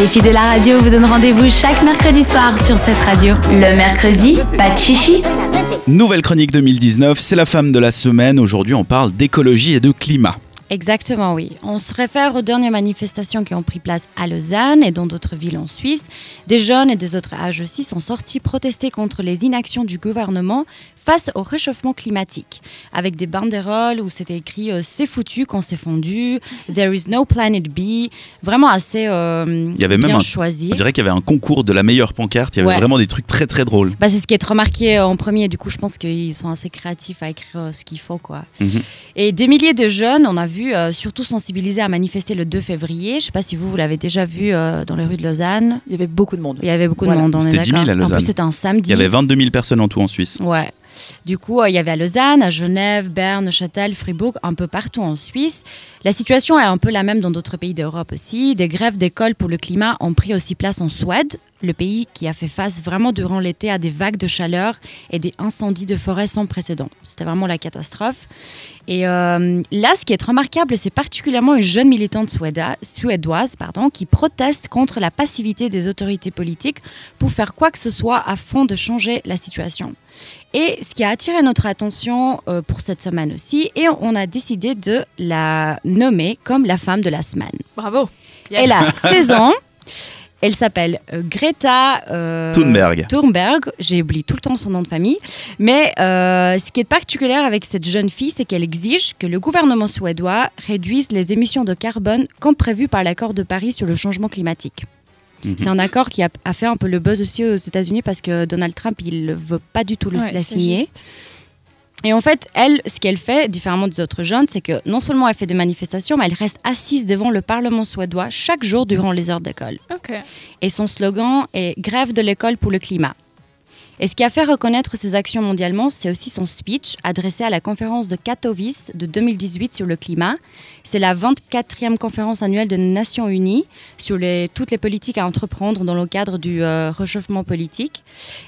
Les filles de la radio vous donnent rendez-vous chaque mercredi soir sur cette radio. Le mercredi, pas de chichi. Nouvelle chronique 2019, c'est la femme de la semaine. Aujourd'hui, on parle d'écologie et de climat. Exactement, oui. On se réfère aux dernières manifestations qui ont pris place à Lausanne et dans d'autres villes en Suisse. Des jeunes et des autres âges aussi sont sortis protester contre les inactions du gouvernement face au réchauffement climatique, avec des banderoles où c'était écrit euh, C'est foutu qu'on s'est fondu, There is no planet B, vraiment assez euh, Il y avait même un- choisi. On dirait qu'il y avait un concours de la meilleure pancarte. Il y avait Ouais. vraiment des trucs très très drôles. Bah, c'est ce qui est remarqué en premier. Du coup, je pense qu'ils sont assez créatifs à écrire euh, ce qu'il faut. Quoi. Mhm. Et des milliers de jeunes, on a vu, euh, surtout sensibilisés à manifester le 2 février. Je ne sais pas si vous, vous l'avez déjà vu euh, dans les rues de Lausanne. Il y avait beaucoup de monde. Il y avait beaucoup Voilà. de monde, C'était 10 000 d'accord. à En Lausanne. plus, c'était un samedi. Il y avait 22 000 personnes en tout en Suisse. Ouais. Du coup, euh, il y avait à Lausanne, à Genève, Berne, Châtel, Fribourg, un peu partout en Suisse. La situation est un peu la même dans d'autres pays d'Europe aussi. Des grèves d'école pour le climat ont pris aussi place en Suède, le pays qui a fait face vraiment durant l'été à des vagues de chaleur et des incendies de forêt sans précédent. C'était vraiment la catastrophe. Et euh, là, ce qui est remarquable, c'est particulièrement une jeune militante suédoise pardon, qui proteste contre la passivité des autorités politiques pour faire quoi que ce soit afin de changer la situation. Et ce qui a attiré notre attention euh, pour cette semaine aussi, et on a décidé de la nommer comme la femme de la semaine. Bravo. Elle a 16 ans. Elle s'appelle euh, Greta euh, Thunberg. Thunberg. J'ai oublié tout le temps son nom de famille. Mais euh, ce qui est particulier avec cette jeune fille, c'est qu'elle exige que le gouvernement suédois réduise les émissions de carbone comme prévu par l'accord de Paris sur le changement climatique. Mhm. C'est un accord qui a, a fait un peu le buzz aussi aux États-Unis parce que Donald Trump, il ne veut pas du tout le, Ouais, la signer. juste. Et en fait, elle, ce qu'elle fait, différemment des autres jeunes, c'est que non seulement elle fait des manifestations, mais elle reste assise devant le Parlement suédois chaque jour durant les heures d'école. Et son slogan est Grève de l'école pour le climat. Et ce qui a fait reconnaître ses actions mondialement, c'est aussi son speech adressé à la conférence de Katowice de 2018 sur le climat. C'est la 24e conférence annuelle des Nations Unies sur toutes les politiques à entreprendre dans le cadre du euh, réchauffement politique.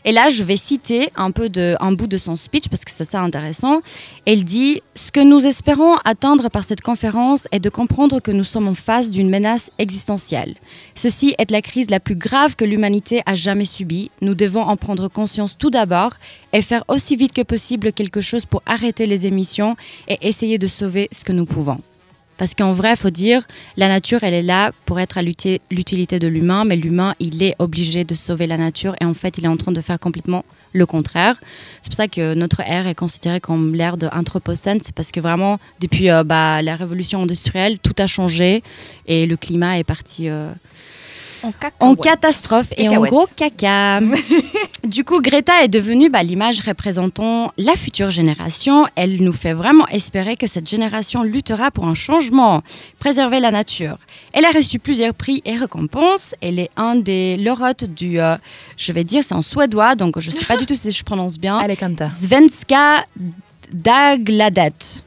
Et là, je vais citer un, peu un bout de son speech parce que c'est ça intéressant. Elle dit Ce que nous espérons atteindre par cette conférence est de comprendre que nous sommes en face d'une menace existentielle. Ceci est la crise la plus grave que l'humanité a jamais subie. Nous devons en prendre conscience tout d'abord et faire aussi vite que possible quelque chose pour arrêter les émissions et essayer de sauver ce que nous pouvons. Parce qu'en vrai, il faut dire, la nature, elle est là pour être à l'uti- l'utilité de l'humain, mais l'humain, il est obligé de sauver la nature et en fait, il est en train de faire complètement le contraire. C'est pour ça que notre ère est considérée comme l'ère de l'anthropocène, c'est parce que vraiment, depuis euh, bah, la révolution industrielle, tout a changé et le climat est parti euh, En en catastrophe et en Cacahuète. gros caca. du coup, Greta est devenue bah, l'image représentant la future génération. Elle nous fait vraiment espérer que cette génération luttera pour un changement, préserver la nature. Elle a reçu plusieurs prix et récompenses. Elle est un des lauréats du, euh, je vais dire, c'est en suédois, donc je ne sais pas du tout si je prononce bien. Allez, Kanta. Svenska Dagladet.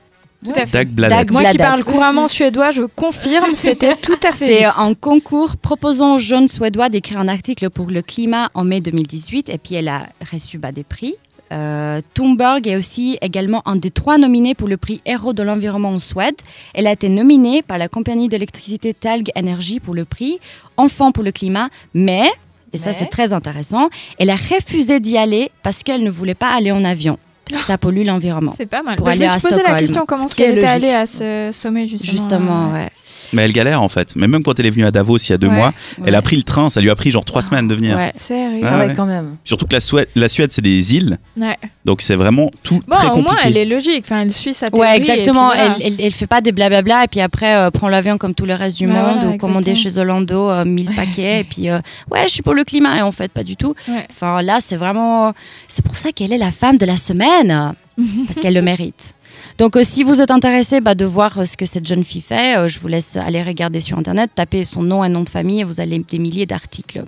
Tout à fait. Dag Bladet. Dag- Moi qui parle couramment suédois, je confirme, c'était tout à fait C'est un concours proposant aux jeunes Suédois d'écrire un article pour le climat en mai 2018 et puis elle a reçu bah, des prix. Euh, Thunberg est aussi également un des trois nominés pour le prix Héros de l'environnement en Suède. Elle a été nominée par la compagnie d'électricité Talg Energy pour le prix Enfant pour le climat, mais, et ça Mais c'est très intéressant, elle a refusé d'y aller parce qu'elle ne voulait pas aller en avion, parce que ça pollue l'environnement. C'est pas mal. Pour Bah, je aller me à suis posé la question comment est logique. allée à ce sommet justement. Justement, euh, ouais. Mais elle galère en fait. Mais même quand elle est venue à Davos il y a deux Ouais. mois, elle a pris le train. Ça lui a pris genre trois semaines de venir. Ouais. Sérieux. Ouais, Ah ouais, ouais. quand même. Surtout que la Suède, la Suède c'est des îles. Ouais. Donc c'est vraiment tout Bon, très au moins, compliqué. elle est logique. Enfin, elle suit sa théorie. Ouais, puis exactement. voilà. Elle, elle, elle fait pas des blablabla et puis après euh, prend l'avion comme tout le reste du Bah monde voilà, ou commander chez Zolando euh, 1000 paquets et puis euh, ouais, je suis pour le climat et en fait pas du tout. Ouais. Enfin là, c'est vraiment c'est pour ça qu'elle est la femme de la semaine parce qu'elle le mérite. Donc euh, si vous êtes intéressé bah, de voir euh, ce que cette jeune fille fait, euh, je vous laisse aller regarder sur internet, taper son nom et nom de famille et vous allez des milliers d'articles.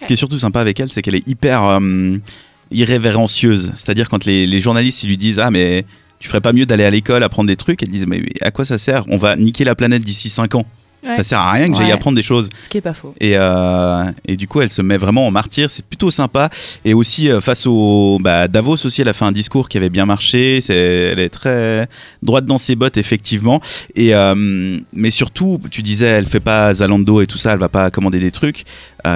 Ce qui est surtout sympa avec elle, c'est qu'elle est hyper euh, irrévérencieuse. C'est-à-dire quand les, les journalistes ils lui disent ah mais tu ferais pas mieux d'aller à l'école apprendre des trucs, elle disent mais à quoi ça sert? On va niquer la planète d'ici 5 ans. Ouais. Ça sert à rien que j'aille Ouais. apprendre des choses. Ce qui est pas faux. Et, euh, et du coup, elle se met vraiment en martyr. C'est plutôt sympa. Et aussi, euh, face au bah, Davos aussi, elle a fait un discours qui avait bien marché. C'est, elle est très droite dans ses bottes, effectivement. Et, euh, mais surtout, tu disais, elle fait pas Zalando et tout ça, elle va pas commander des trucs.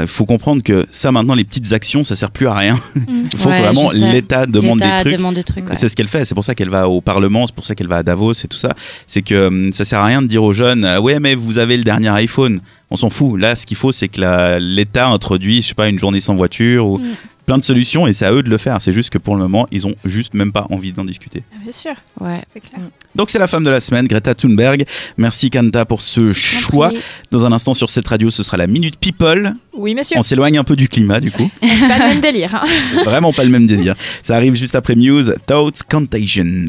Il faut comprendre que ça, maintenant, les petites actions, ça sert plus à rien. Il faut Ouais, que vraiment l'État demande des L'État trucs. demande des trucs. ouais. C'est ce qu'elle fait, c'est pour ça qu'elle va au Parlement, c'est pour ça qu'elle va à Davos et tout ça. C'est que hum, ça sert à rien de dire aux jeunes, euh, ouais, mais vous avez le dernier iPhone. On s'en fout. Là, ce qu'il faut, c'est que l'État introduit, je sais pas, une journée sans voiture ou Mm. plein de solutions et c'est à eux de le faire. C'est juste que pour le moment, ils ont juste même pas envie d'en discuter. Ah, Bien sûr, Ouais. c'est clair. Donc c'est la femme de la semaine, Greta Thunberg. Merci Kanta pour ce choix. Dans un instant sur cette radio, ce sera la Minute People. Oui, monsieur. On s'éloigne un peu du climat du coup. C'est pas le même délire. hein. Vraiment pas le même délire. Ça arrive juste après Muse, Thoughts Contagion.